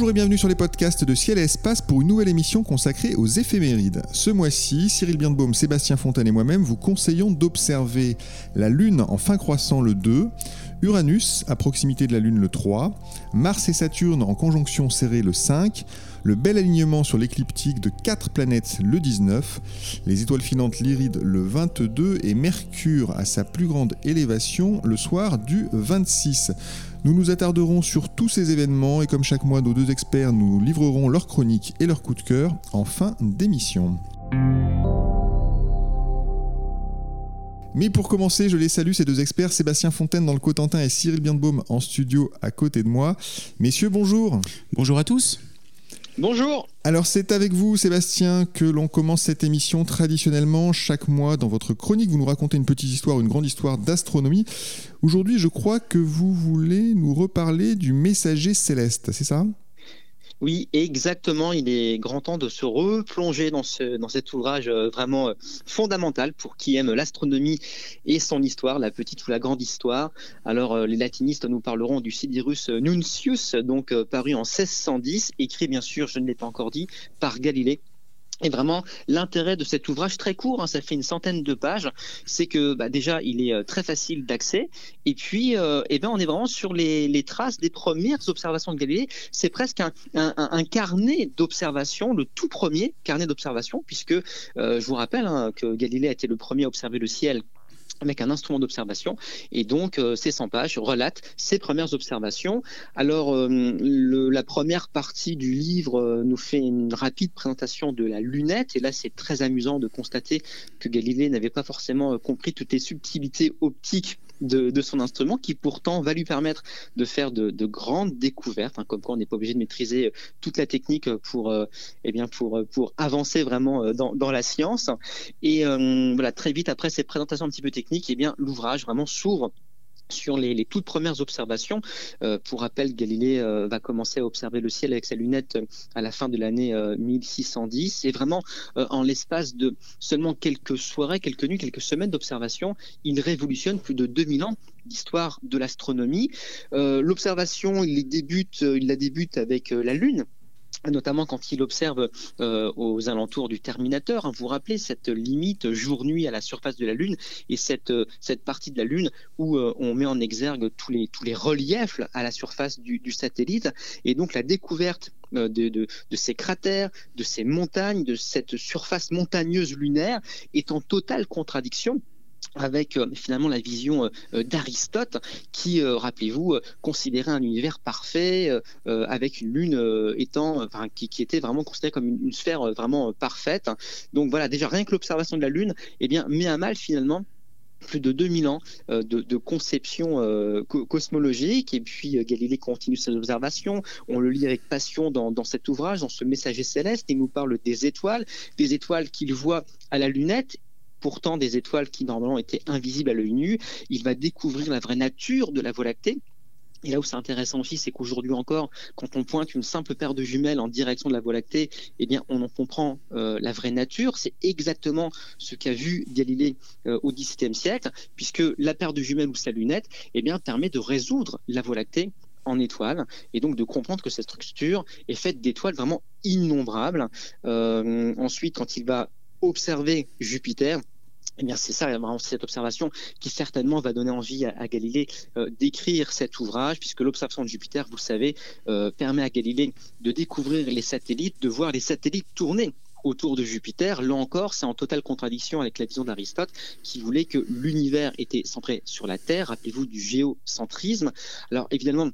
Bonjour et bienvenue sur les podcasts de Ciel et Espace pour une nouvelle émission consacrée aux éphémérides. Ce mois-ci, Cyril Birnbaum, Sébastien Fontaine et moi-même vous conseillons d'observer la Lune en fin croissant le 2, Uranus à proximité de la Lune le 3, Mars et Saturne en conjonction serrée le 5, le bel alignement sur l'écliptique de 4 planètes le 19, les étoiles filantes Lyride le 22 et Mercure à sa plus grande élévation le soir du 26. Nous nous attarderons sur tous ces événements et comme chaque mois, nos deux experts nous livreront leurs chroniques et leurs coups de cœur en fin d'émission. Mais pour commencer, je les salue, ces deux experts, Sébastien Fontaine dans le Cotentin et Cyril Birnbaum en studio à côté de moi. Messieurs, bonjour. Bonjour à tous. Bonjour. Alors c'est avec vous Sébastien que l'on commence cette émission traditionnellement chaque mois dans votre chronique. Vous nous racontez une petite histoire, une grande histoire d'astronomie. Aujourd'hui je crois que vous voulez nous reparler du messager céleste, c'est ça? Oui, exactement. Il est grand temps de se replonger dans, ce, dans cet ouvrage euh, vraiment euh, fondamental pour qui aime l'astronomie et son histoire, la petite ou la grande histoire. Alors, euh, les latinistes nous parleront du Sidirus Nuncius, donc paru en 1610, écrit bien sûr, je ne l'ai pas encore dit, par Galilée et vraiment, l'intérêt de cet ouvrage très court, hein, ça fait une centaine de pages, c'est que bah, déjà, il est euh, très facile d'accès. Et puis, euh, eh ben, on est vraiment sur les, traces des premières observations de Galilée. C'est presque un, carnet d'observation, le tout premier carnet d'observation, puisque euh, je vous rappelle hein, que Galilée a été le premier à observer le ciel avec un instrument d'observation. Et donc, euh, ces 100 pages relatent ses premières observations. Alors, euh, la première partie du livre euh, nous fait une rapide présentation de la lunette. Et là, c'est très amusant de constater que Galilée n'avait pas forcément compris toutes les subtilités optiques de, son instrument qui pourtant va lui permettre de faire de, grandes découvertes, hein, comme quoi on n'est pas obligé de maîtriser euh, toute la technique pour, euh, eh bien pour, euh, pour avancer vraiment dans, la science. Et voilà, très vite après ces présentations un petit peu techniques, eh bien l'ouvrage vraiment s'ouvre sur les, toutes premières observations. Euh, pour rappel, Galilée euh, va commencer à observer le ciel avec sa lunette euh, à la fin de l'année 1610. Et vraiment, en l'espace de seulement quelques soirées, quelques nuits, quelques semaines d'observation, il révolutionne plus de 2000 ans d'histoire de l'astronomie. L'observation, il, il la débute avec la Lune notamment quand il observe euh, aux alentours du Terminateur. Hein, vous vous rappelez cette limite jour-nuit à la surface de la Lune et cette, euh, partie de la Lune où euh, on met en exergue tous les, tous les reliefs à la surface du, satellite. Et donc la découverte de, ces cratères, de ces montagnes, de cette surface montagneuse lunaire est en totale contradiction avec euh, finalement la vision euh, euh, d'Aristote qui, rappelez-vous, considérait un univers parfait avec une lune étant, enfin, qui, était vraiment considérée comme une, sphère vraiment parfaite. Donc voilà, déjà rien que l'observation de la lune, eh bien, met à mal finalement plus de 2000 ans de, de, conception cosmologique. Et puis Galilée continue ses observations. On le lit avec passion dans, dans, cet ouvrage, dans ce messager céleste. Il nous parle des étoiles, des étoiles qu'il voit à la lunette pourtant des étoiles qui normalement étaient invisibles à l'œil nu. Il va découvrir la vraie nature de la Voie lactée. Et là où c'est intéressant aussi, c'est qu'aujourd'hui encore, quand on pointe une simple paire de jumelles en direction de la Voie lactée, eh bien, on en comprend euh, la vraie nature. C'est exactement ce qu'a vu Galilée euh, au XVIIe siècle, puisque la paire de jumelles ou sa lunette, eh bien, permet de résoudre la Voie lactée en étoiles et donc de comprendre que cette structure est faite d'étoiles vraiment innombrables. Euh, ensuite, quand il va observer Jupiter, eh bien, c'est ça, cette observation qui certainement va donner envie à, Galilée euh, d'écrire cet ouvrage, puisque l'observation de Jupiter, vous savez, euh, permet à Galilée de découvrir les satellites, de voir les satellites tourner autour de Jupiter. Là encore, c'est en totale contradiction avec la vision d'Aristote qui voulait que l'univers était centré sur la Terre. Rappelez-vous du géocentrisme. Alors évidemment,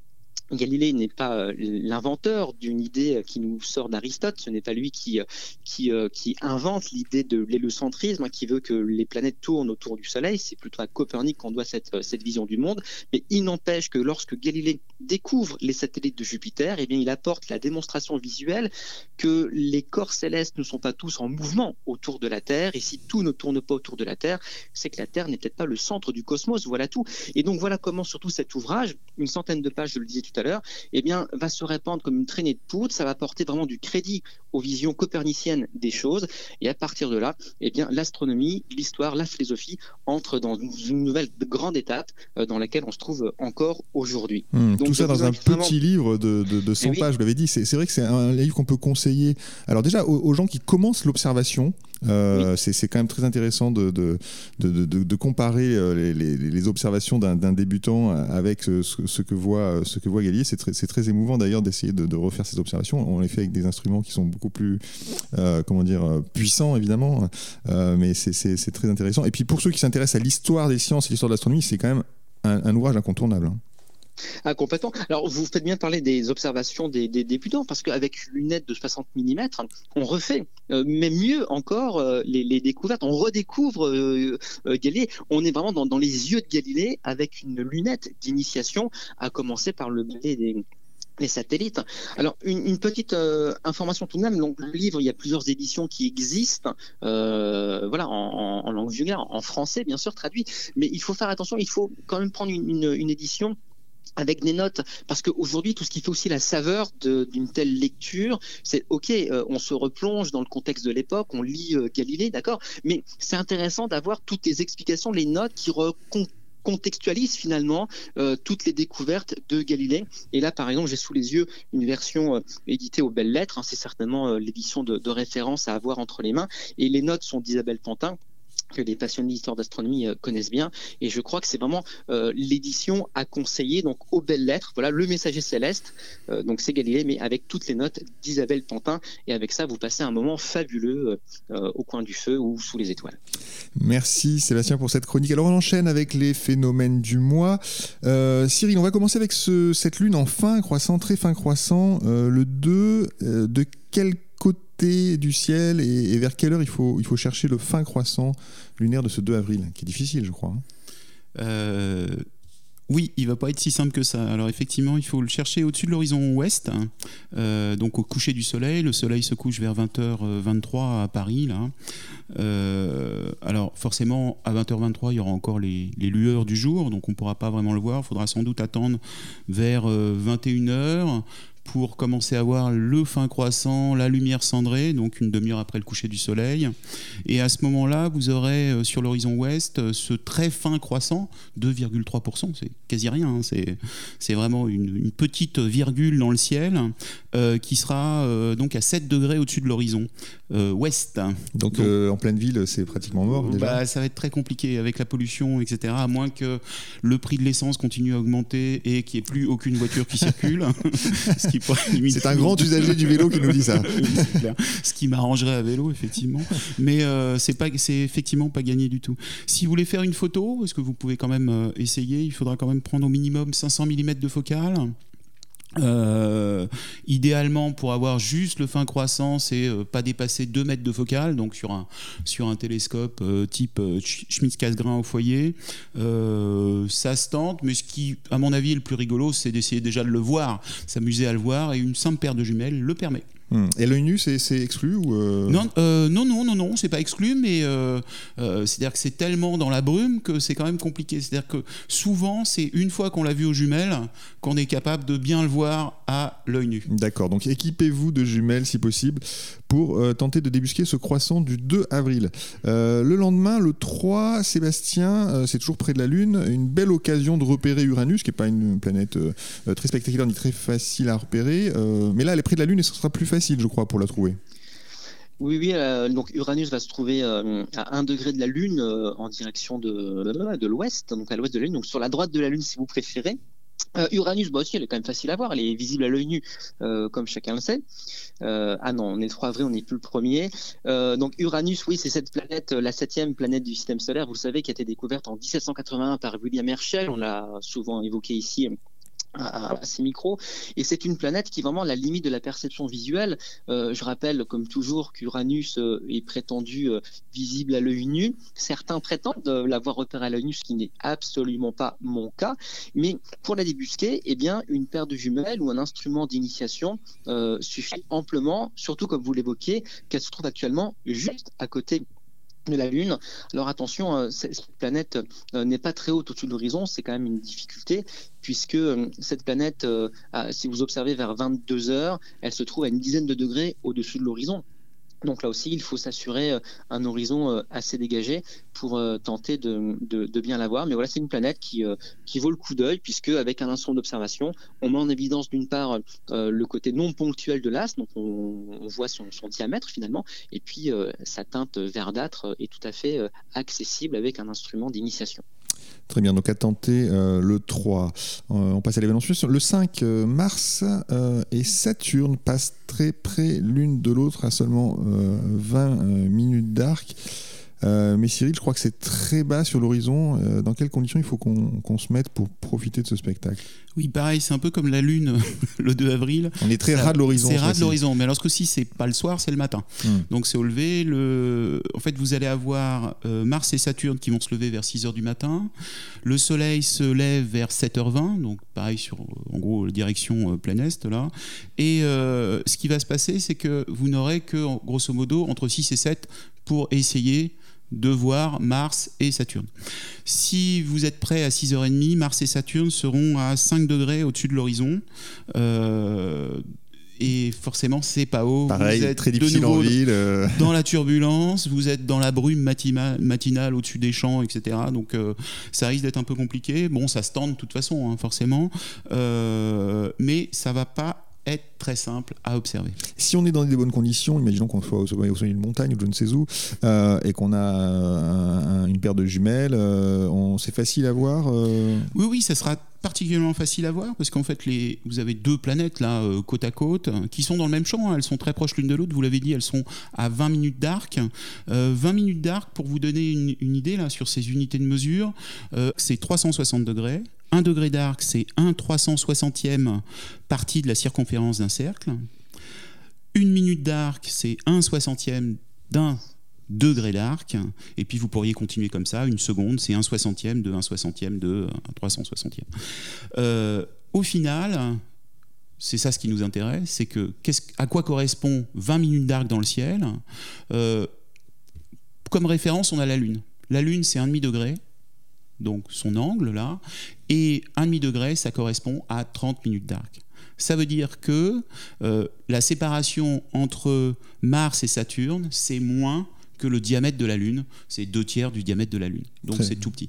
Galilée n'est pas euh, l'inventeur d'une idée qui nous sort d'Aristote, ce n'est pas lui qui, euh, qui, euh, invente l'idée de l'héliocentrisme, hein, qui veut que les planètes tournent autour du Soleil, c'est plutôt à Copernic qu'on doit cette, cette vision du monde, mais il n'empêche que lorsque Galilée découvre les satellites de Jupiter, eh bien, il apporte la démonstration visuelle que les corps célestes ne sont pas tous en mouvement autour de la Terre, et si tout ne tourne pas autour de la Terre, c'est que la Terre n'est peut-être pas le centre du cosmos, voilà tout. Et donc voilà comment surtout cet ouvrage, une centaine de pages, je le disais tout à l'heure, eh bien, va se répandre comme une traînée de poudre. Ça va apporter vraiment du crédit aux visions coperniciennes des choses. Et à partir de là, eh bien, l'astronomie, l'histoire, la philosophie entrent dans une nouvelle grande étape euh, dans laquelle on se trouve encore aujourd'hui. Hmm, tout ça dans un petit livre de, de, 100 eh pages, vous l'avez dit. C'est vrai que c'est un livre qu'on peut conseiller. Alors déjà, aux gens qui commencent l'observation, euh, c'est quand même très intéressant de, de, de, comparer euh, les, observations d'un débutant avec ce, que voit, ce que voit Galilée. C'est très, très, émouvant d'ailleurs d'essayer de, refaire ces observations. On les fait avec des instruments qui sont beaucoup plus euh, comment dire, puissants, évidemment, mais c'est très intéressant. Et puis pour ceux qui s'intéressent à l'histoire des sciences et l'histoire de l'astronomie, c'est quand même un, ouvrage incontournable. Ah. Alors, vous faites bien parler des observations des, débutants, parce qu'avec une lunette de 60 mm, on refait, euh, mais mieux encore, euh, les, découvertes. On redécouvre euh, Galilée. On est vraiment dans, les yeux de Galilée avec une lunette d'initiation, à commencer par le balai des, satellites. Alors, une, petite information tout de même. Donc, le livre, il y a plusieurs éditions qui existent, voilà, en, langue vulgaire, en français, bien sûr, traduit. Mais il faut faire attention. Il faut quand même prendre une édition avec des notes, parce qu'aujourd'hui, tout ce qui fait aussi la saveur d'une telle lecture, c'est ok, euh, on se replonge dans le contexte de l'époque, on lit euh, Galilée, d'accord, mais c'est intéressant d'avoir toutes les explications, les notes qui contextualisent finalement euh, toutes les découvertes de Galilée. Et là, par exemple, j'ai sous les yeux une version éditée aux belles lettres, hein, c'est certainement l'édition de, de référence à avoir entre les mains, et les notes sont d'Isabelle Pantin que les passionnés d'histoire d'astronomie euh, connaissent bien. Et je crois que c'est vraiment euh, l'édition à conseiller, donc aux belles lettres. Voilà, le messager céleste, euh, donc c'est Galilée, mais avec toutes les notes d'Isabelle Pantin. Et avec ça, vous passez un moment fabuleux au coin du feu ou sous les étoiles. Merci Sébastien pour cette chronique. Alors on enchaîne avec les phénomènes du mois. Cyril, on va commencer avec ce, cette lune en fin croissant, très fin croissant, le 2. de quel du ciel et, vers quelle heure il faut, il faut chercher le fin croissant lunaire de ce 2 avril, qui est difficile, je crois. Hein. Euh, oui, il va pas être si simple que ça. Alors effectivement, il faut le chercher au-dessus de l'horizon ouest, hein. euh, donc au coucher du soleil. Le soleil se couche vers 20h23 à Paris. Là. Euh, alors forcément, à 20h23, il y aura encore les, lueurs du jour, donc on ne pourra pas vraiment le voir. Il faudra sans doute attendre vers 21h pour commencer à voir le fin croissant, la lumière cendrée, donc une demi-heure après le coucher du soleil. Et à ce moment-là, vous aurez euh, sur l'horizon ouest euh, ce très fin croissant, 2,3%, c'est quasi rien, hein. c'est vraiment une, petite virgule dans le ciel euh, qui sera donc à 7 degrés au-dessus de l'horizon ouest. Donc, en pleine ville, c'est pratiquement mort déjà. Bah, ça va être très compliqué avec la pollution, etc. À moins que le prix de l'essence continue à augmenter et qu'il n'y ait plus aucune voiture qui circule. ce qui c'est un grand usager du vélo qui nous dit ça. Ce qui m'arrangerait à vélo, effectivement. Mais euh, c'est pas, c'est effectivement pas gagné du tout. Si vous voulez faire une photo, est-ce que vous pouvez quand même euh, essayer? Il faudra quand même prendre au minimum 500 mm de focale. Euh, idéalement, pour avoir juste le fin croissant, c'est euh, pas dépasser 2 mètres de focale, donc sur un, sur un télescope euh, type Schmitz-Cassegrain au foyer. ça se tente, mais ce qui, à mon avis, est le plus rigolo, c'est d'essayer déjà de le voir, s'amuser à le voir, et une simple paire de jumelles le permet. Hmm. Et l'œil nu, c'est exclu ou euh non, euh, non, non, non, non, c'est pas exclu, mais euh, c'est-à-dire que c'est tellement dans la brume que c'est quand même compliqué. C'est-à-dire que souvent, c'est une fois qu'on l'a vu aux jumelles qu'on est capable de bien le voir à l'œil nu. D'accord, donc équipez-vous de jumelles si possible pour tenter de débusquer ce croissant du 2 avril. le lendemain, le 3, Sébastien, c'est toujours près de la Lune, une belle occasion de repérer Uranus, qui n'est pas une planète très spectaculaire ni très facile à repérer, mais là, elle est près de la Lune et ce sera plus facile facile, je crois, pour la trouver. Oui, oui. Euh, donc Uranus va se trouver euh, à un degré de la Lune euh, en direction de, de l'ouest, donc à l'ouest de la Lune, donc sur la droite de la Lune si vous préférez. Uranus, bah aussi, elle est quand même facile à voir, elle est visible à l'œil nu, comme chacun le sait. ah non, on est le 3 avril, on n'est plus le premier. donc Uranus, oui, c'est cette planète, la septième planète du système solaire, vous le savez, qui a été découverte en 1781 par William Herschel, on l'a souvent évoqué ici assez micro. Et c'est une planète qui est vraiment à la limite de la perception visuelle. Euh, je rappelle, comme toujours, qu'Uranus euh, est prétendu euh, visible à l'œil nu. Certains prétendent l'avoir repéré à l'œil nu, ce qui n'est absolument pas mon cas. Mais pour la débusquer, eh bien, une paire de jumelles ou un instrument d'initiation suffit amplement, surtout comme vous l'évoquiez, qu'elle se trouve actuellement juste à côté de la Lune. Alors attention, euh, cette planète euh, n'est pas très haute au-dessus de l'horizon, c'est quand même une difficulté, puisque euh, cette planète, si vous observez vers 22 heures, elle se trouve à une dizaine de degrés au-dessus de l'horizon. Donc là aussi, il faut s'assurer euh, un horizon euh, assez dégagé pour euh, tenter de, bien la voir. Mais voilà, c'est une planète qui, vaut le coup d'œil, puisque avec un instrument d'observation, on met en évidence d'une part le côté non ponctuel de l'astre, donc on, voit son, diamètre finalement, et puis sa teinte verdâtre est tout à fait accessible avec un instrument d'initiation. Très bien, donc à tenter euh, le 3. Euh, on passe à l'événement suivant. Le 5, euh, Mars et Saturne passent très près l'une de l'autre à seulement 20 minutes d'arc. Euh, mais Cyril, je crois que c'est très bas sur l'horizon. Euh, dans quelles conditions il faut qu'on se mette pour profiter de ce spectacle? Oui, pareil, c'est un peu comme la Lune le 2 avril. On est très ras de l'horizon. C'est ras de l'horizon, mais alors ce coup-ci, c'est pas le soir, c'est le matin. Hmm. Donc c'est au lever. Le... En fait, vous allez avoir euh, Mars et Saturne qui vont se lever vers 6h du matin. Le Soleil se lève vers 7h20, donc pareil sur, en gros, direction plein Est, là. Et ce qui va se passer, c'est que vous n'aurez que, grosso modo, entre 6 et 7 pour essayer de voir Mars et Saturne. Si vous êtes prêt à 6h30, Mars et Saturne seront à 5 degrés au-dessus de l'horizon. Euh, et forcément, c'est pas haut. Pareil, vous êtes très difficile en ville. Euh. Dans la turbulence, vous êtes dans la brume matinale au-dessus des champs, etc. Donc euh, ça risque d'être un peu compliqué. Bon, ça se tend de toute façon, hein, forcément. mais ça va pas être très simple à observer. Si on est dans des bonnes conditions, imaginons qu'on soit au sommet d'une montagne ou je ne sais où, euh, et qu'on a une paire de jumelles, euh, c'est facile à voir euh Oui, oui, ça sera particulièrement facile à voir parce qu'en fait les, vous avez deux planètes là côte à côte qui sont dans le même champ, hein. elles sont très proches l'une de l'autre, vous l'avez dit, elles sont à 20 minutes d'arc. 20 minutes d'arc, pour vous donner une, une, idée là sur ces unités de mesure, c'est 360 degrés. 1 degré d'arc, c'est 1 360e partie de la circonférence d'un cercle. Une minute d'arc, c'est 1 60e d'un degré d'arc. Et puis vous pourriez continuer comme ça. Une seconde, c'est 1 60e de 1 60e de 1 360e. Euh, au final, c'est ça ce qui nous intéresse, c'est que à quoi correspond 20 minutes d'arc dans le ciel? Euh, Comme référence, on a la Lune. La Lune, c'est 1,5 degré donc son angle là, et 1,5 degré, ça correspond à 30 minutes d'arc. Ça veut dire que euh, la séparation entre Mars et Saturne, c'est moins que le diamètre de la Lune, c'est deux tiers du diamètre de la Lune. Donc c'est tout petit.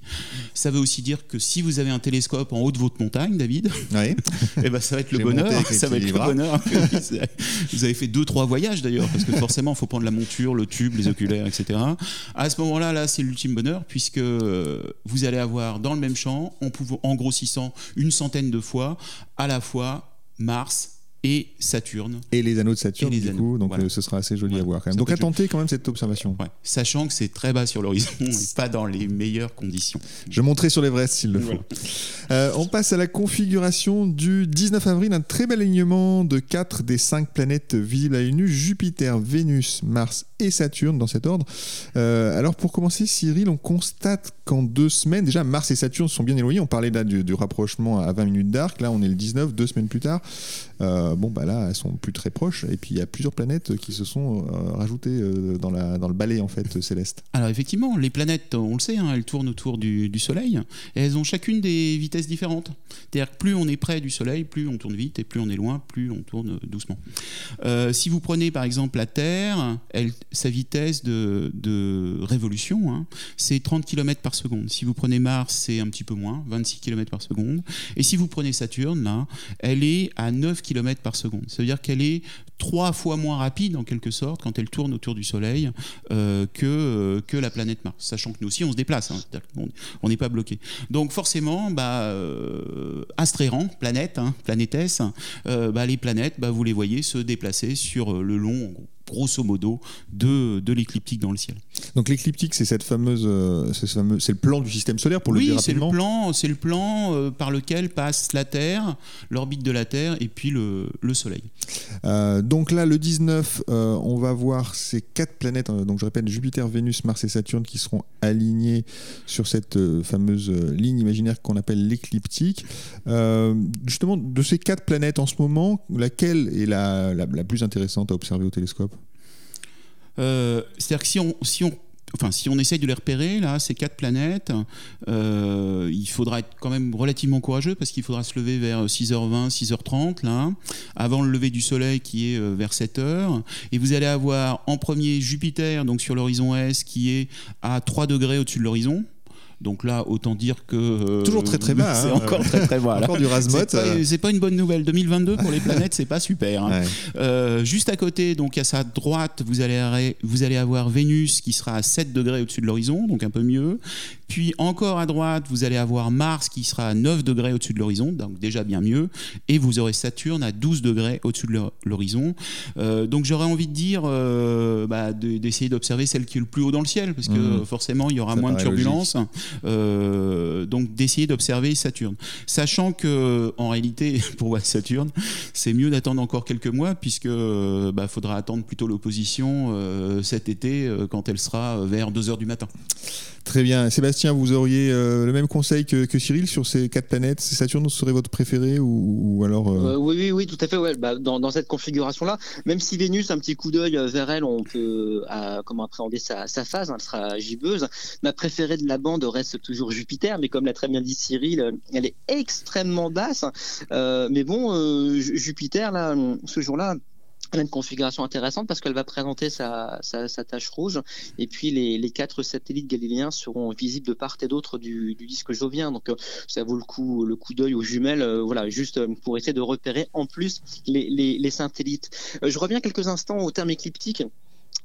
Ça veut aussi dire que si vous avez un télescope en haut de votre montagne, David, et eh ben ça va être le bonheur. Ça va être le bonheur. vous avez fait deux, trois voyages d'ailleurs, parce que forcément, il faut prendre la monture, le tube, les oculaires, etc. À ce moment-là, là, c'est l'ultime bonheur, puisque euh, vous allez avoir dans le même champ, en, en grossissant une centaine de fois, à la fois Mars, et Saturne. Et les anneaux de Saturne, du coup, donc euh, ce sera assez joli à voir quand même. donc à tenter quand même cette observation. Sachant que c'est très bas sur l'horizon et pas dans les meilleures conditions. Je monterai sur l'Everest s'il le faut. Euh, on passe à la configuration du 19 avril, un très bel alignement de 4 des 5 planètes visibles à l'œil nu, Jupiter, Vénus, Mars et Saturne dans cet ordre. Euh, alors pour commencer, Cyril, on constate qu'en deux semaines, déjà Mars et Saturne sont bien éloignés. On parlait là du, rapprochement à 20 minutes d'arc. Là, on est le 19, deux semaines plus tard. Euh, bon, bah là, elles sont plus très proches. Et puis il y a plusieurs planètes qui se sont euh, rajoutées dans, la, dans le balai en fait céleste. Alors effectivement, les planètes, on le sait, hein, elles tournent autour du, Soleil elles ont chacune des vitesses différentes. C'est-à-dire que plus on est près du Soleil, plus on tourne vite et plus on est loin, plus on tourne doucement. si vous prenez par exemple la Terre, sa vitesse de, révolution, hein, c'est 30 km par seconde. Si vous prenez Mars, c'est un petit peu moins, 26 km par seconde. Et si vous prenez Saturne, là, elle est à 9 km par seconde. Ça veut dire qu'elle est trois fois moins rapide, en quelque sorte, quand elle tourne autour du Soleil euh, que, euh, que la planète Mars. Sachant que nous aussi, on se déplace, hein. on n'est pas bloqué. Donc forcément, bah, euh, astre planète, hein, planétesse, bah, les planètes, bah, vous les voyez se déplacer sur le long, grosso modo de, de l'écliptique dans le ciel. Donc l'écliptique, c'est cette fameuse, euh, c'est ce le plan du système solaire pour le oui, dire c'est le plan, c'est le plan euh, par lequel passe la Terre, l'orbite de la Terre et puis le, le Soleil. Euh, donc là, le 19, euh, on va voir ces quatre planètes, euh, donc je répète, Jupiter, Vénus, Mars et Saturne, qui seront alignées sur cette fameuse ligne imaginaire qu'on appelle l'écliptique. Euh, justement, de ces quatre planètes en ce moment, laquelle est la, la- la plus intéressante à observer au télescope? Euh, C'est-à-dire que si on, si on Enfin, si on essaye de les repérer, là, ces quatre planètes, euh, il faudra être quand même relativement courageux parce qu'il faudra se lever vers 6h20, 6h30, là, avant le lever du soleil qui est euh, vers 7h. Et vous allez avoir en premier Jupiter, donc sur l'horizon est, qui est à 3 degrés au-dessus de l'horizon. Donc là, autant dire que. euh, Toujours très, très bas, C'est hein. encore très très bas. Encore du rasmote. C'est pas, une bonne nouvelle. 2022 pour les planètes, c'est pas super. hein. Ouais. Euh, juste à côté, donc à sa droite, vous allez, vous allez avoir Vénus qui sera à 7 degrés au-dessus de l'horizon, donc un peu mieux. Puis encore à droite, vous allez avoir Mars qui sera à 9 degrés au-dessus de l'horizon, donc déjà bien mieux. Et vous aurez Saturne à 12 degrés au-dessus de l'hor- l'horizon. Euh, donc j'aurais envie de dire euh, bah, de- d'essayer d'observer celle qui est le plus haut dans le ciel, parce que Mhm. forcément il y aura Ça moins de turbulences. Euh, donc d'essayer d'observer Saturne. Sachant que en réalité, pour voir Saturne, c'est mieux d'attendre encore quelques mois, puisque bah, faudra attendre plutôt l'opposition cet été, quand elle sera vers 2h du matin. Très bien. Sébastien, vous auriez euh, le même conseil que, Cyril sur ces quatre planètes? Saturne serait votre préféré ou, alors euh, Euh, oui, oui, oui, tout à fait. Bah, dans, cette configuration-là, même si Vénus, un petit coup d'œil vers elle, on peut comment appréhender sa, phase, hein, elle sera gibbeuse. Ma préférée de la bande reste toujours Jupiter, mais comme l'a très bien dit Cyril, elle est extrêmement basse. Mais bon, Ju- Jupiter, là, ce jour-là, une configuration intéressante parce qu'elle va présenter sa, sa, sa tache rouge et puis les, les quatre satellites galiléens seront visibles de part et d'autre du, du disque jovien. Donc euh, ça vaut le coup, le coup d'œil aux jumelles, euh, voilà, juste euh, pour essayer de repérer en plus les, les, les satellites. Je reviens quelques instants au terme écliptique.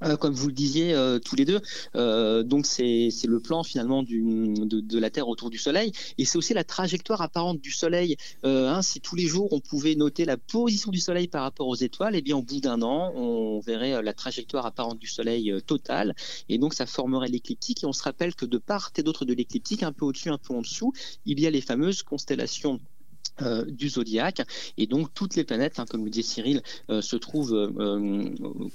Euh, comme vous le disiez euh, tous les deux, euh, donc c'est le plan finalement de, de la Terre autour du Soleil, et c'est aussi la trajectoire apparente du Soleil. Hein, si tous les jours on pouvait noter la position du Soleil par rapport aux étoiles, et bien au bout d'un an, on verrait la trajectoire apparente du Soleil totale, et donc ça formerait l'écliptique. Et on se rappelle que de part et d'autre de l'écliptique, un peu au-dessus, un peu en dessous, il y a les fameuses constellations euh, du zodiaque et donc toutes les planètes, hein, comme le dit Cyril, euh, se trouvent euh,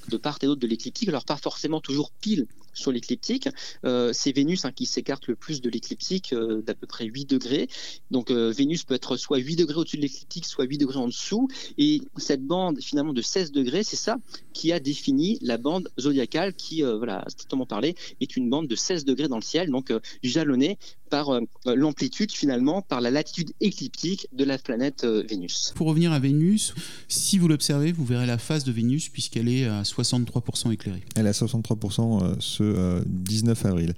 de part et d'autre de l'écliptique. Alors pas forcément toujours pile sur l'écliptique. C'est Vénus hein, qui s'écarte le plus de l'écliptique d'à peu près 8 degrés. Donc Vénus peut être soit 8 degrés au-dessus de l'écliptique, soit 8 degrés en dessous. Et cette bande finalement de 16 degrés, c'est ça qui a défini la bande zodiacale qui, voilà, strictement parlé, est une bande de 16 degrés dans le ciel, donc jalonnée par euh, l'amplitude finalement, par la latitude écliptique de la planète euh, Vénus. Pour revenir à Vénus, si vous l'observez, vous verrez la face de Vénus puisqu'elle est à 63% éclairée. Elle est à 63% euh, ce euh, 19 avril.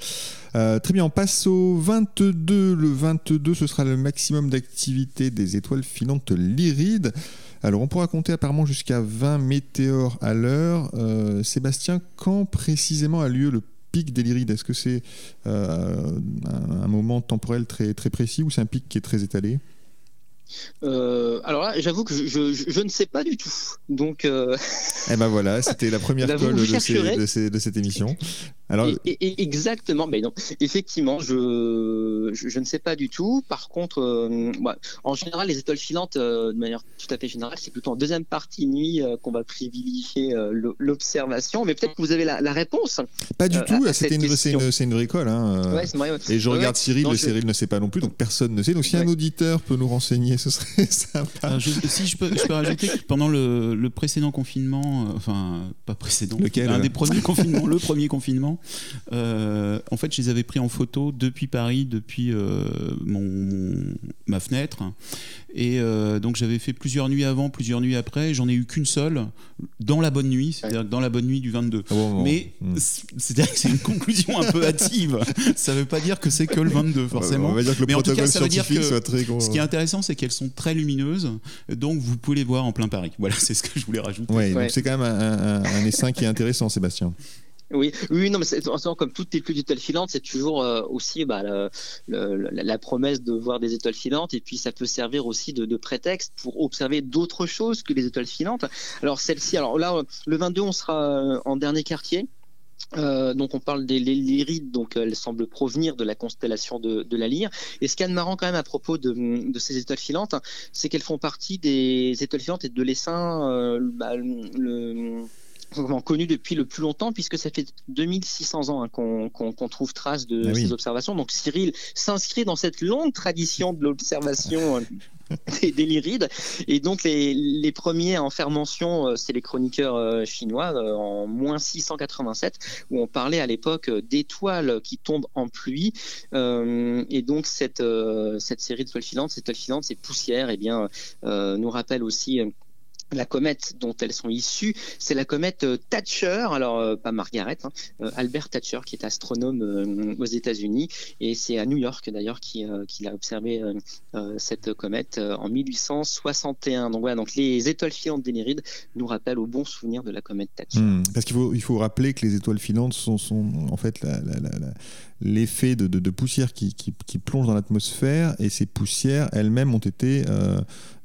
Euh, très bien, on passe au 22. Le 22, ce sera le maximum d'activité des étoiles filantes lyrides. Alors, on pourra compter apparemment jusqu'à 20 météores à l'heure. Euh, Sébastien, quand précisément a lieu le pic des lyrides Est-ce que c'est euh, un, un moment temporel très, très précis ou c'est un pic qui est très étalé? Euh, alors là, j'avoue que je, je- je ne sais pas du tout. Donc, euh, Eh ben voilà, c'était la première colle vous de, ces- chercherez. de ces- de cette émission. Alors, et- et- et exactement. Mais non, effectivement, je, je, je ne sais pas du tout. Par contre, euh, bah, en général, les étoiles filantes, euh, de manière tout à fait générale, c'est plutôt en deuxième partie nuit euh, qu'on va privilégier euh, l'o- l'observation. Mais peut-être que vous avez la, la réponse. pas du euh, tout, une, c'est question. une, c'est une vraie colle. hein, Ouais, c'est vrai, ouais. Et je regarde ouais. Cyril, Non, et je- Cyril ne sait pas non plus, donc personne ne sait. Donc si un auditeur peut nous renseigner, ce serait sympa. Si je peux, je peux rajouter que pendant le, le précédent confinement, enfin pas précédent, Lequel un des premiers confinements, le premier confinement, euh, en fait je les avais pris en photo depuis Paris, depuis euh, mon, mon- ma fenêtre, et euh, donc j'avais fait plusieurs nuits avant, plusieurs nuits après, j'en ai eu qu'une seule dans la bonne nuit, c'est-à-dire dans la bonne nuit du 22. Ah bon, bon. Mais Hmm. c'est- c'est-à-dire que c'est une conclusion un peu hâtive. Ça veut pas dire que c'est que le 22 forcément. On va dire que le Mais en tout protocole cas, ça veut dire scientifique que soit très gros. Ce qui est intéressant, c'est qu'elles sont très lumineuses, donc vous pouvez les voir en plein Paris. Voilà, c'est ce que je voulais rajouter. Ouais, Ouais. donc c'est quand même un, un- un essaim qui est intéressant, Sébastien. Oui, oui, non, mais c'est, comme toutes les pluies d'étoiles filantes, c'est toujours euh, aussi bah, la promesse de voir des étoiles filantes, et puis ça peut servir aussi de, prétexte pour observer d'autres choses que les étoiles filantes. Alors celle-ci, alors là, le 22, on sera euh, en dernier quartier. Euh, donc on parle des Lyrides, donc elles semblent provenir de la constellation de, la Lyre. Et ce qui est marrant quand même à propos de, ces étoiles filantes, c'est qu'elles font partie des étoiles filantes et de l'essaim, bah, le, connu depuis le plus longtemps, puisque ça fait 2600 ans hein, qu'on trouve trace de ah ces observations. Donc Cyril s'inscrit dans cette longue tradition de l'observation euh, des, des, lyrides. Et donc les, les, premiers à en faire mention, euh, c'est les chroniqueurs euh, chinois en moins 687, où on parlait à l'époque d'étoiles qui tombent en pluie. et donc cette, cette série d'étoiles filantes, cette étoiles filantes, ces poussières, et eh bien, nous rappelle aussi la comète dont elles sont issues, c'est la comète euh, Thatcher, alors euh, pas Margaret, hein, euh, Albert Thatcher qui est astronome aux États-Unis et c'est à New York d'ailleurs qu'il a observé cette comète en 1861. Donc voilà, donc les étoiles filantes d'Enéride nous rappellent au bon souvenir de la comète Thatcher. Hmm, parce qu'il faut, rappeler que les étoiles filantes sont, en fait l'effet de, poussière qui, qui, plonge dans l'atmosphère et ces poussières elles-mêmes ont été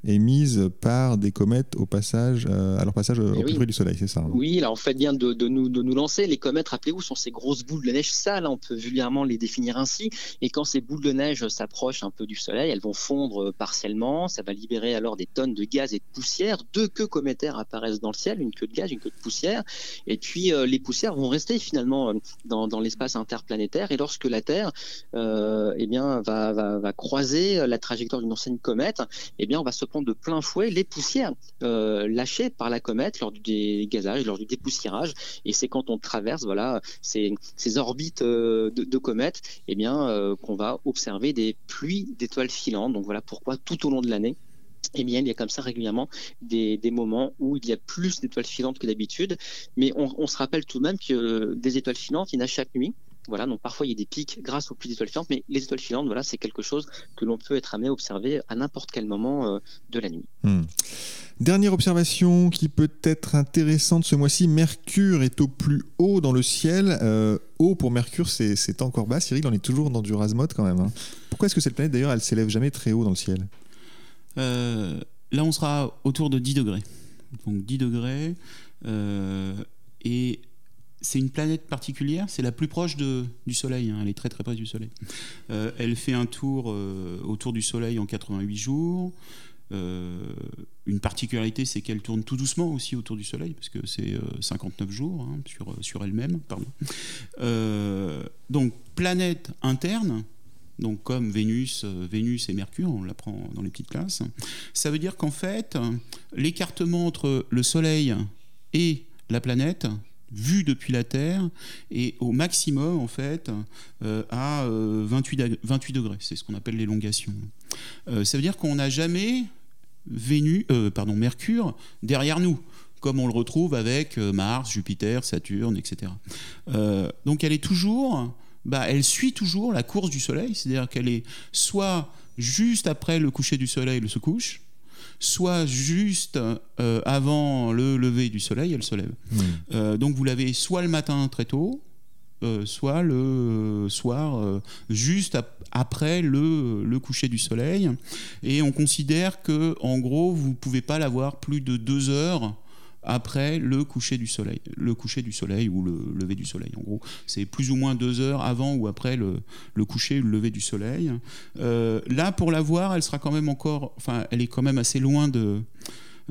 émises par des comètes au passage, euh, à leur passage au plus près du Soleil, c'est ça hein Oui, alors on fait bien de, nous, de nous lancer. Les comètes, rappelez-vous, sont ces grosses boules de neige sales, on peut vulgairement les définir ainsi. Et quand ces boules de neige s'approchent un peu du Soleil, elles vont fondre partiellement, ça va libérer alors des tonnes de gaz et de poussière. Deux queues cométaires apparaissent dans le ciel, une queue de gaz, une queue de poussière. Et puis euh, les poussières vont rester finalement euh, dans, dans l'espace interplanétaire. Et lorsque la Terre eh bien, va, va, va, croiser la trajectoire d'une ancienne comète, eh bien, on va se de plein fouet les poussières euh, lâchées par la comète lors du dégazage, lors du dépoussiérage. Et c'est quand on traverse voilà, ces, orbites euh, de, comètes eh bien, euh, qu'on va observer des pluies d'étoiles filantes. Donc voilà pourquoi tout au long de l'année, eh bien, il y a comme ça régulièrement des, moments où il y a plus d'étoiles filantes que d'habitude. Mais on, on, se rappelle tout de même que des étoiles filantes, il y en a chaque nuit. Voilà, donc parfois il y a des pics grâce aux pluies d'étoiles filantes, mais les étoiles filantes, voilà, c'est quelque chose que l'on peut être amené à observer à n'importe quel moment euh, de la nuit. Hmm. Dernière observation qui peut être intéressante ce mois-ci, Mercure est au plus haut dans le ciel. Euh, haut pour Mercure, c'est encore bas. Cyril, on est toujours dans du Rasmode quand même. Hein. Pourquoi est-ce que cette planète d'ailleurs, elle s'élève jamais très haut dans le ciel? Euh, Là, on sera autour de 10 degrés. Donc 10 degrés. et c'est une planète particulière, c'est la plus proche de, du Soleil, hein. elle est très très proche du Soleil. Euh, elle fait un tour euh, autour du Soleil en 88 jours. Euh, une particularité, c'est qu'elle tourne tout doucement aussi autour du Soleil, parce que c'est 59 jours hein, sur, sur elle-même. donc, planète interne, donc comme Vénus, Vénus et Mercure, on l'apprend dans les petites classes. Ça veut dire qu'en fait, l'écartement entre le Soleil et la planète vu depuis la Terre et au maximum en fait euh, à 28, euh, 28 degrés. C'est ce qu'on appelle l'élongation. Euh, ça veut dire qu'on n'a jamais Vénus, pardon, Mercure derrière nous comme on le retrouve avec Mars, Jupiter, Saturne, etc. donc elle est toujours, bah, elle suit toujours la course du Soleil, c'est-à-dire qu'elle est soit juste après le coucher du Soleil, elle se couche, soit juste euh, avant le lever du soleil, elle se lève. Euh, donc vous l'avez soit le matin très tôt, euh, soit le soir juste après le, le, coucher du soleil. Et on considère que en gros vous ne pouvez pas l'avoir plus de deux heures après le coucher du soleil. Le coucher du soleil ou le lever du soleil, en gros. C'est plus ou moins deux heures avant ou après le, le coucher ou le lever du soleil. Euh, là, pour la voir, elle sera quand même encore. Enfin, elle est quand même assez loin de.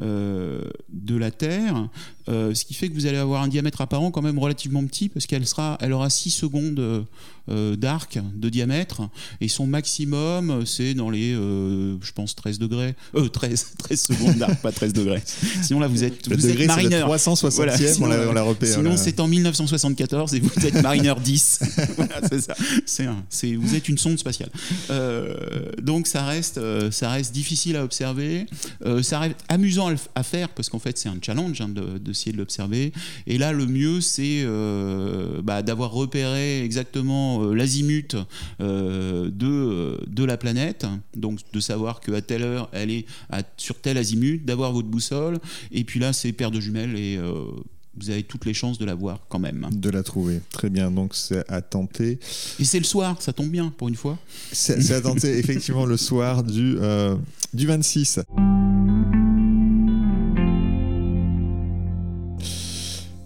Euh, de la Terre, euh, ce qui fait que vous allez avoir un diamètre apparent quand même relativement petit parce qu'elle sera, elle aura 6 secondes euh, d'arc de diamètre et son maximum c'est dans les je pense 13 degrés euh, 13, 13 secondes d'arc pas 13 degrés. Sinon là vous êtes, vous êtes marineur. 360e on l'a repéré sinon c'est en 1974 et vous êtes marineur 10 c'est ça. C'est vous êtes une sonde spatiale. Euh, donc ça reste ça reste difficile à observer. Ça reste amusant à, faire parce qu'en fait c'est un challenge hein, d'essayer de, de l'observer et là le mieux c'est bah, d'avoir repéré exactement euh, l'azimut euh, de, euh, de la planète, donc de savoir qu'à telle heure elle est à, sur tel azimut, d'avoir votre boussole, et puis là c'est paire de jumelles et vous avez toutes les chances de la voir quand même. De la trouver. Très bien, donc c'est à tenter. Et c'est le soir, ça tombe bien pour une fois. C'est à tenter effectivement le soir du, euh, du 26.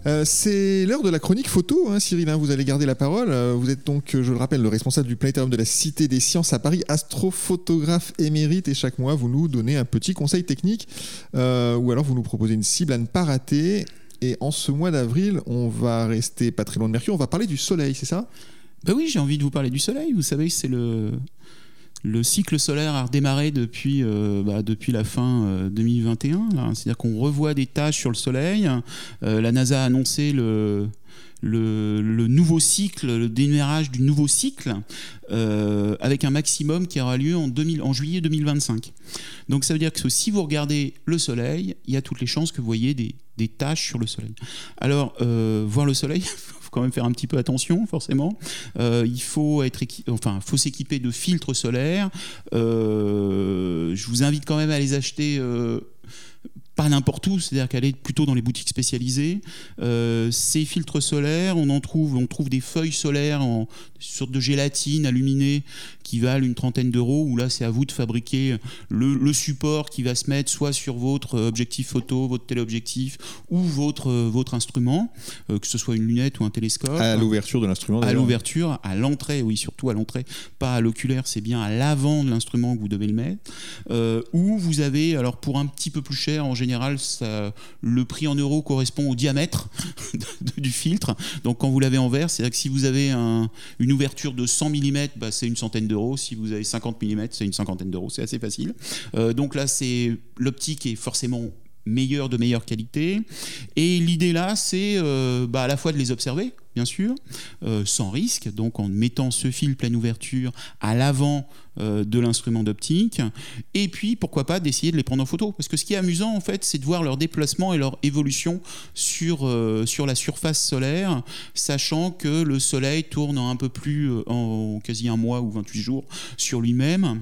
Euh, c'est l'heure de la chronique photo, hein, Cyril. Hein, vous allez garder la parole. Euh, vous êtes donc, je le rappelle, le responsable du planétarium de la Cité des Sciences à Paris, astrophotographe émérite. Et chaque mois, vous nous donnez un petit conseil technique euh, ou alors vous nous proposez une cible à ne pas rater. Et en ce mois d'avril, on va rester pas très loin de Mercure. On va parler du Soleil, c'est ça? Ben oui, j'ai envie de vous parler du Soleil. Vous savez, c'est le le cycle solaire a redémarré depuis, euh, bah, depuis la fin 2021. Euh, C'est-à-dire qu'on revoit des tâches sur le Soleil. Euh, la NASA a annoncé le, le, nouveau cycle, le démarrage du nouveau cycle, avec un maximum qui aura lieu en, 2000, en juillet 2025. Donc ça veut dire que si vous regardez le Soleil, il y a toutes les chances que vous voyez des, des tâches sur le Soleil. Alors, voir le Soleil, quand faire un petit peu attention, forcément. Euh, il faut être enfin, faut s'équiper de filtres solaires. Euh, je vous invite quand même à les acheter. Euh, pas n'importe où, c'est-à-dire qu'elle est plutôt dans les boutiques spécialisées. ces filtres solaires, on en trouve, on trouve des feuilles solaires en sorte de gélatine aluminée qui valent une trentaine d'euros, où là c'est à vous de fabriquer le, support qui va se mettre soit sur votre objectif photo, votre téléobjectif ou votre, votre instrument, euh, que ce soit une lunette ou un télescope. À l'ouverture de l'instrument À l'ouverture, à l'entrée, oui, surtout à l'entrée, pas à l'oculaire, c'est bien à l'avant de l'instrument que vous devez le mettre. Euh, ou vous avez, alors pour un petit peu plus cher, en général, ça, le prix en euros correspond au diamètre du filtre. Donc quand vous l'avez en verre, c'est-à-dire que si vous avez un, une ouverture de 100 mm, bah, c'est une centaine d'euros si vous avez 50 mm, c'est une cinquantaine d'euros. C'est assez facile. Euh, donc là, c'est l'optique est forcément meilleure de meilleure qualité. Et l'idée là, c'est euh, bah, à la fois de les observer, bien sûr, euh, sans risque, donc en mettant ce fil pleine ouverture à l'avant euh, de l'instrument d'optique, et puis pourquoi pas d'essayer de les prendre en photo. Parce que ce qui est amusant, en fait, c'est de voir leur déplacement et leur évolution sur, euh, sur la surface solaire, sachant que le Soleil tourne un peu plus, en quasi un mois ou 28 jours sur lui-même.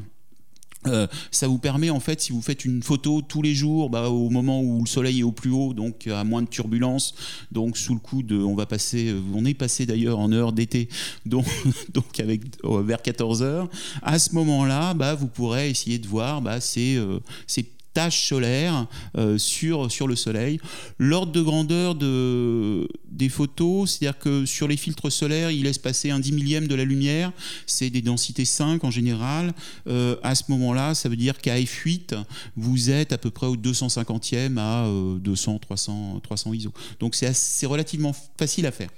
Euh, ça vous permet en fait, si vous faites une photo tous les jours, bah, au moment où le soleil est au plus haut, donc à moins de turbulence, donc sous le coup de, on va passer, euh, on est passé d'ailleurs en heure d'été, donc, donc avec euh, vers 14 heures. À ce moment-là, bah, vous pourrez essayer de voir bah, ces, ces taches solaires euh, sur, sur le soleil. L'ordre de grandeur de, des photos, c'est-à-dire que sur les filtres solaires, il laisse passer un dix millième de la lumière, c'est des densités 5 en général. Euh, à ce moment-là, ça veut dire qu'à f8, vous êtes à peu près au 250e à 200, 300, 300 ISO. Donc c'est relativement facile à faire.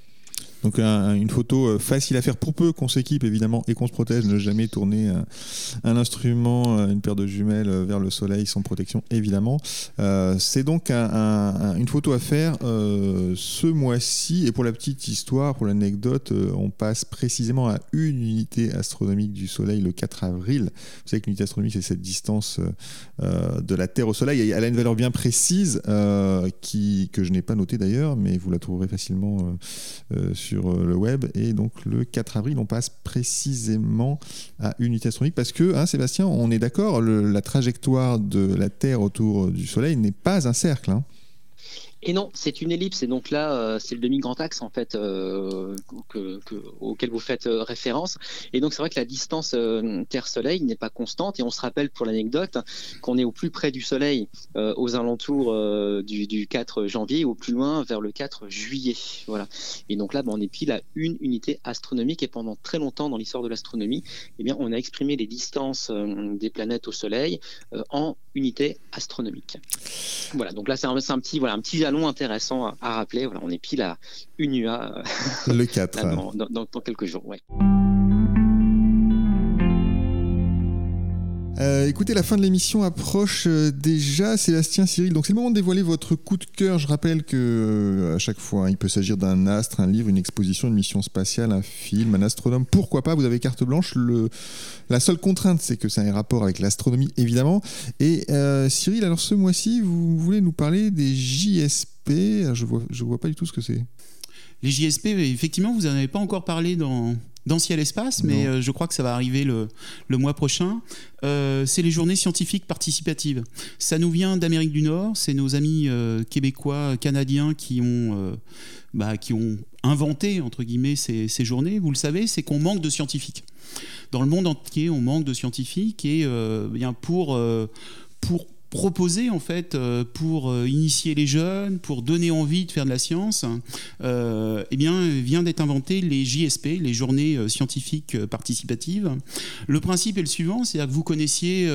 Donc une photo euh, facile à faire pour peu qu'on s'équipe évidemment et qu'on se protège, ne jamais tourner un, instrument, euh, une paire de jumelles euh, vers le soleil sans protection évidemment. c'est donc une photo à faire ce mois-ci et pour la petite histoire, pour l'anecdote, on passe précisément à une unité astronomique du soleil le 4 avril. Vous savez que l'unité astronomique c'est cette distance de la Terre au soleil. Elle a une valeur bien précise que je n'ai pas notée d'ailleurs, mais vous la trouverez facilement sur sur euh, le web. Et donc le 4 avril, on passe précisément à unité astronomique parce que, hein, Sébastien, on est d'accord, la trajectoire de la Terre autour du Soleil n'est pas un cercle. Hein. Et non, c'est une ellipse. Et donc là, euh, c'est le demi-grand axe en fait euh, auquel vous faites euh, référence. Et donc c'est vrai que la distance Terre-Soleil n'est pas constante. Et on se rappelle pour l'anecdote qu'on est au plus près du Soleil aux alentours du, 4 janvier, au plus loin vers le 4 juillet. Voilà. Et donc là, ben, on est pile à une unité astronomique. Et pendant très longtemps dans l'histoire de l'astronomie, eh bien, on a exprimé les distances des planètes au Soleil en unités astronomiques. Voilà. Donc là, c'est un, petit, voilà, un petit long intéressant à, rappeler. Voilà, on est pile à une UA euh, le 4 dans, quelques jours. Ouais. Euh, écoutez, la fin de l'émission approche euh, déjà, Sébastien Cyril. Donc c'est le moment de dévoiler votre coup de cœur. Je rappelle que à chaque fois, hein, il peut s'agir d'un astre, un livre, une exposition, une mission spatiale, un film, un astronome. Pourquoi pas? Vous avez carte blanche. La seule contrainte, c'est que ça ait un rapport avec l'astronomie, évidemment. Et Cyril, alors ce mois-ci, vous voulez nous parler des JSP je vois, je vois pas du tout ce que c'est. Les JSP, effectivement, vous n'en avez pas encore parlé dans, dans Ciel Espace, mais je crois que ça va arriver le, le mois prochain. c'est les journées scientifiques participatives. Ça nous vient d'Amérique du Nord, c'est nos amis québécois, canadiens qui ont, bah, qui ont inventé entre guillemets ces, ces journées. Vous le savez, c'est qu'on manque de scientifiques. Dans le monde entier, on manque de scientifiques et bien pour, pour proposer en fait euh, pour euh, initier les jeunes, pour donner envie de faire de la science, euh, eh bien vient d'être inventé les JSP, les journées scientifiques participatives. Le principe est le suivant, c'est que vous connaissiez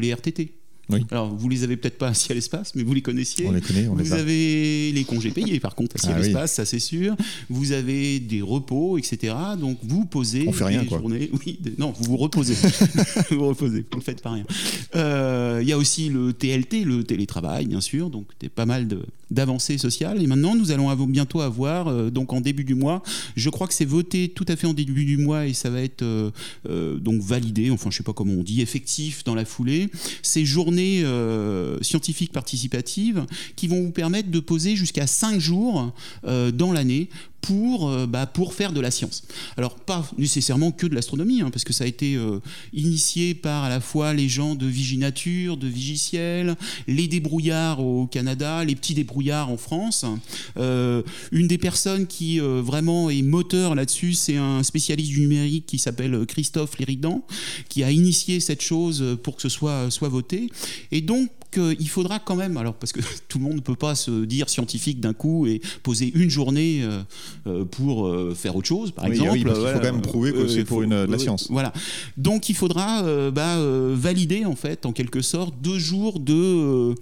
les RTT. Alors, vous les avez peut-être pas assis à l'espace, mais vous les connaissiez. On les connaît, on Vous avez les congés payés, par contre, assis Ah à oui. l'espace, ça c'est sûr. Vous avez des repos, etc. Donc, vous posez On fait rien, des quoi. journées. Oui, des- non, vous vous reposez. vous reposez, vous ne faites pas rien. Euh, Il y a aussi le TLT, le télétravail, bien sûr. Donc, des- pas mal d'avancées sociales. Et maintenant, nous allons bientôt avoir, euh, donc en début du mois, je crois que c'est voté tout à fait en début du mois et ça va être euh, euh, donc validé, enfin, je sais pas comment on dit, effectif dans la foulée. Ces journées euh, scientifiques participatives qui vont vous permettre de poser jusqu'à 5 jours euh, dans l'année pour, euh, bah, pour faire de la science. Alors pas nécessairement que de l'astronomie, hein, parce que ça a été euh, initié par à la fois les gens de Viginature, de Vigiciel, les débrouillards au Canada, les petits débrouillards en France. Euh, une des personnes qui vraiment est moteur là-dessus, c'est un spécialiste du numérique qui s'appelle Christophe Léridan, qui a initié cette chose pour que ce soit, soit voté. Et donc, il faudra quand même, alors parce que tout le monde ne peut pas se dire scientifique d'un coup et poser une journée pour euh, faire autre chose, par Oui, exemple. oui, parce qu'il faut Voilà, quand même prouver que euh, c'est il pour une, de la euh, science. Voilà. Donc il faudra euh, bah, euh, valider en fait, en quelque sorte, deux jours de euh,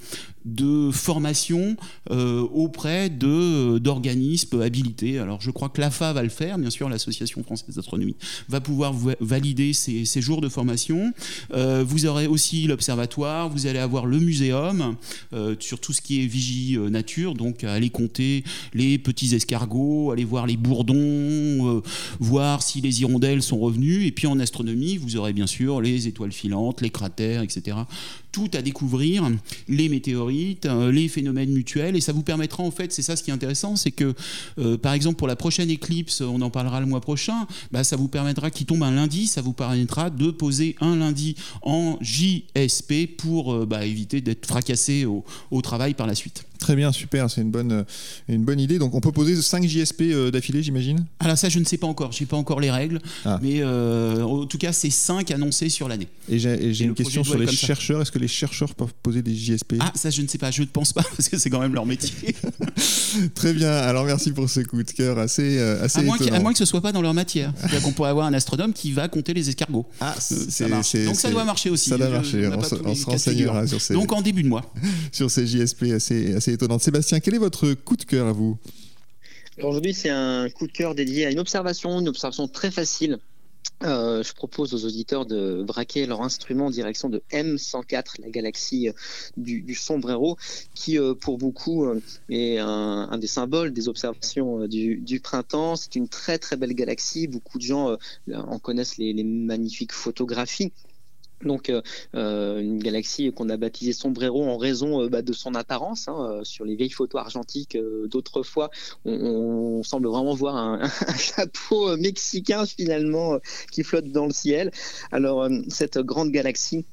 de formation euh, auprès de d'organismes habilités. Alors je crois que l'AFA va le faire, bien sûr, l'Association française d'astronomie va pouvoir va- valider ces, jours de formation. Euh, vous aurez aussi l'observatoire, vous allez avoir le muséum euh, sur tout ce qui est vigie euh, nature, donc aller compter les petits escargots, aller voir les bourdons, euh, voir si les hirondelles sont revenues. Et puis en astronomie, vous aurez bien sûr les étoiles filantes, les cratères, etc. Tout à découvrir, les météorites, euh, les phénomènes mutuels. Et ça vous permettra, en fait, c'est ça ce qui est intéressant, c'est que, euh, par exemple, pour la prochaine éclipse, on en parlera le mois prochain, bah, ça vous permettra, qui tombe un lundi, ça vous permettra de poser un lundi en JSP pour euh, bah, éviter d'être fracassé au, au travail par la suite. Très bien, super, c'est une bonne, euh, une bonne idée. Donc on peut poser 5 JSP euh, d'affilée, j'imagine? Alors ça, je ne sais pas encore, je n'ai pas encore les règles, Ah. mais euh, en tout cas, c'est 5 annoncés sur l'année. Et j'ai une question sur les chercheurs. Est-ce que les chercheurs peuvent poser des JSP Ah, ça, je ne sais pas, je ne pense pas, parce que c'est quand même leur métier. Très bien, alors merci pour ce coup de cœur assez, assez À moins, étonnant. à moins que ce soit pas dans leur matière. C'est-à-dire qu'on pourrait avoir un astronome qui va compter les escargots. Ah, ça marche. Donc ça doit marcher aussi. Ça doit marcher, on on, se- renseignera sur ces, Donc en début de mois. sur ces JSP assez, assez Sébastien, quel est votre coup de cœur à vous? Aujourd'hui, c'est un coup de cœur dédié à une observation, une observation très facile. Euh, je propose aux auditeurs de braquer leur instrument en direction de M104, la galaxie euh, du, sombrero, qui euh, pour beaucoup est un, des symboles des observations du, printemps. C'est une très très belle galaxie. Beaucoup de gens en connaissent les magnifiques photographies. Donc euh, euh, une galaxie qu'on a baptisée Sombrero en raison euh, bah, de son apparence. hein, sur les vieilles photos argentiques d'autrefois, on, semble vraiment voir un, un chapeau mexicain finalement qui flotte dans le ciel. Alors cette grande galaxie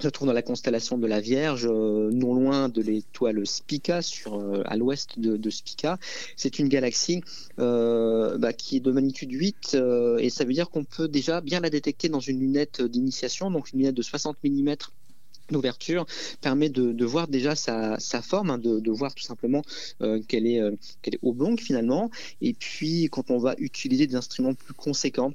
se trouve dans la constellation de la Vierge, euh, non loin de l'étoile Spica, euh, à l'ouest de, Spica. C'est une galaxie euh, bah, qui est de magnitude 8 euh, et ça veut dire qu'on peut déjà bien la détecter dans une lunette d'initiation, donc une lunette de 60 mm d'ouverture permet de, voir déjà sa, forme, hein, de, voir tout simplement qu'elle est, euh, qu'elle est oblongue finalement. Et puis quand on va utiliser des instruments plus conséquents,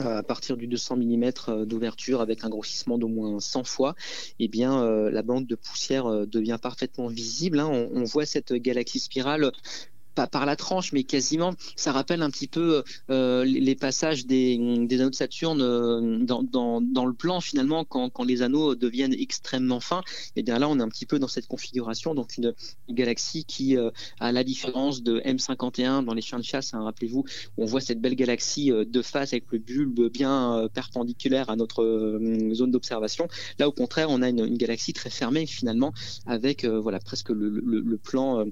à partir du 200 mm d'ouverture avec un grossissement d'au moins 100 fois, eh bien euh, la bande de poussière euh, devient parfaitement visible. hein. On voit cette galaxie spirale pas par la tranche, mais quasiment, ça rappelle un petit peu euh, les passages des, anneaux de Saturne euh, dans, le plan finalement quand, les anneaux deviennent extrêmement fins. Et bien là, on est un petit peu dans cette configuration, donc une, galaxie qui, euh, à la différence de M51 dans les chiens de chasse, hein, rappelez-vous, on voit cette belle galaxie de face avec le bulbe bien perpendiculaire à notre zone d'observation. Là, au contraire, on a une, galaxie très fermée finalement, avec voilà presque le plan.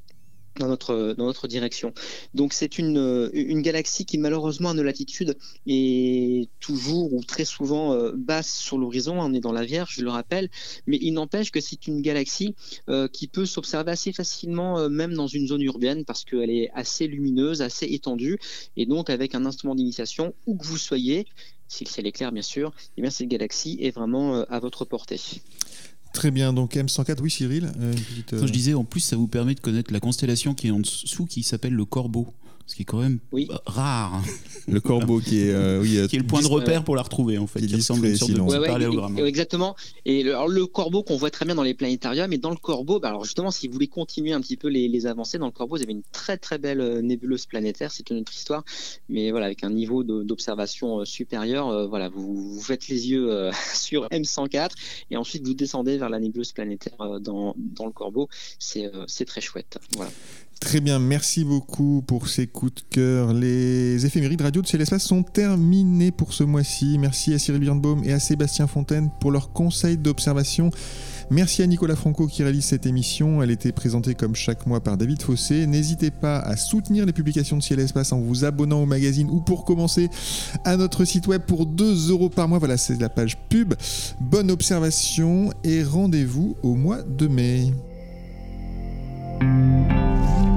Dans notre, dans notre direction. Donc c'est une, une galaxie qui malheureusement à nos latitudes est toujours ou très souvent euh, basse sur l'horizon, on est dans la Vierge, je le rappelle, mais il n'empêche que c'est une galaxie euh, qui peut s'observer assez facilement euh, même dans une zone urbaine parce qu'elle est assez lumineuse, assez étendue, et donc avec un instrument d'initiation, où que vous soyez, si le ciel est clair bien sûr, et eh bien cette galaxie est vraiment à votre portée. Très bien, donc M104, oui Cyril Je euh, disais, en plus, ça vous permet de connaître la constellation qui est en dessous, qui s'appelle le Corbeau ce qui est quand même rare. Le corbeau qui est, euh, oui, qui est le point de repère pour la retrouver en fait, qui, ressemble à une sorte de exactement. Et le, alors, le corbeau qu'on voit très bien dans les planétariums, et dans le corbeau, bah, alors justement, si vous voulez continuer un petit peu les, les avancées, dans le corbeau, vous avez une très très belle euh, nébuleuse planétaire, c'est une autre histoire, mais voilà, avec un niveau d'observation euh, supérieur, voilà, vous, vous, faites les yeux sur M104 et ensuite vous descendez vers la nébuleuse planétaire dans, dans le corbeau, c'est très chouette. Voilà. Très bien, merci beaucoup pour ces coups de cœur. Les éphémérides radio de Ciel Espace sont terminés pour ce mois-ci. Merci à Cyril Birnbaum et à Sébastien Fontaine pour leurs conseils d'observation. Merci à Nicolas Franco qui réalise cette émission. Elle était présentée comme chaque mois par David Fossé. N'hésitez pas à soutenir les publications de Ciel Espace en vous abonnant au magazine ou pour commencer à notre site web pour 2 euros par mois. Voilà, c'est la page pub. Bonne observation et rendez-vous au mois de mai. うん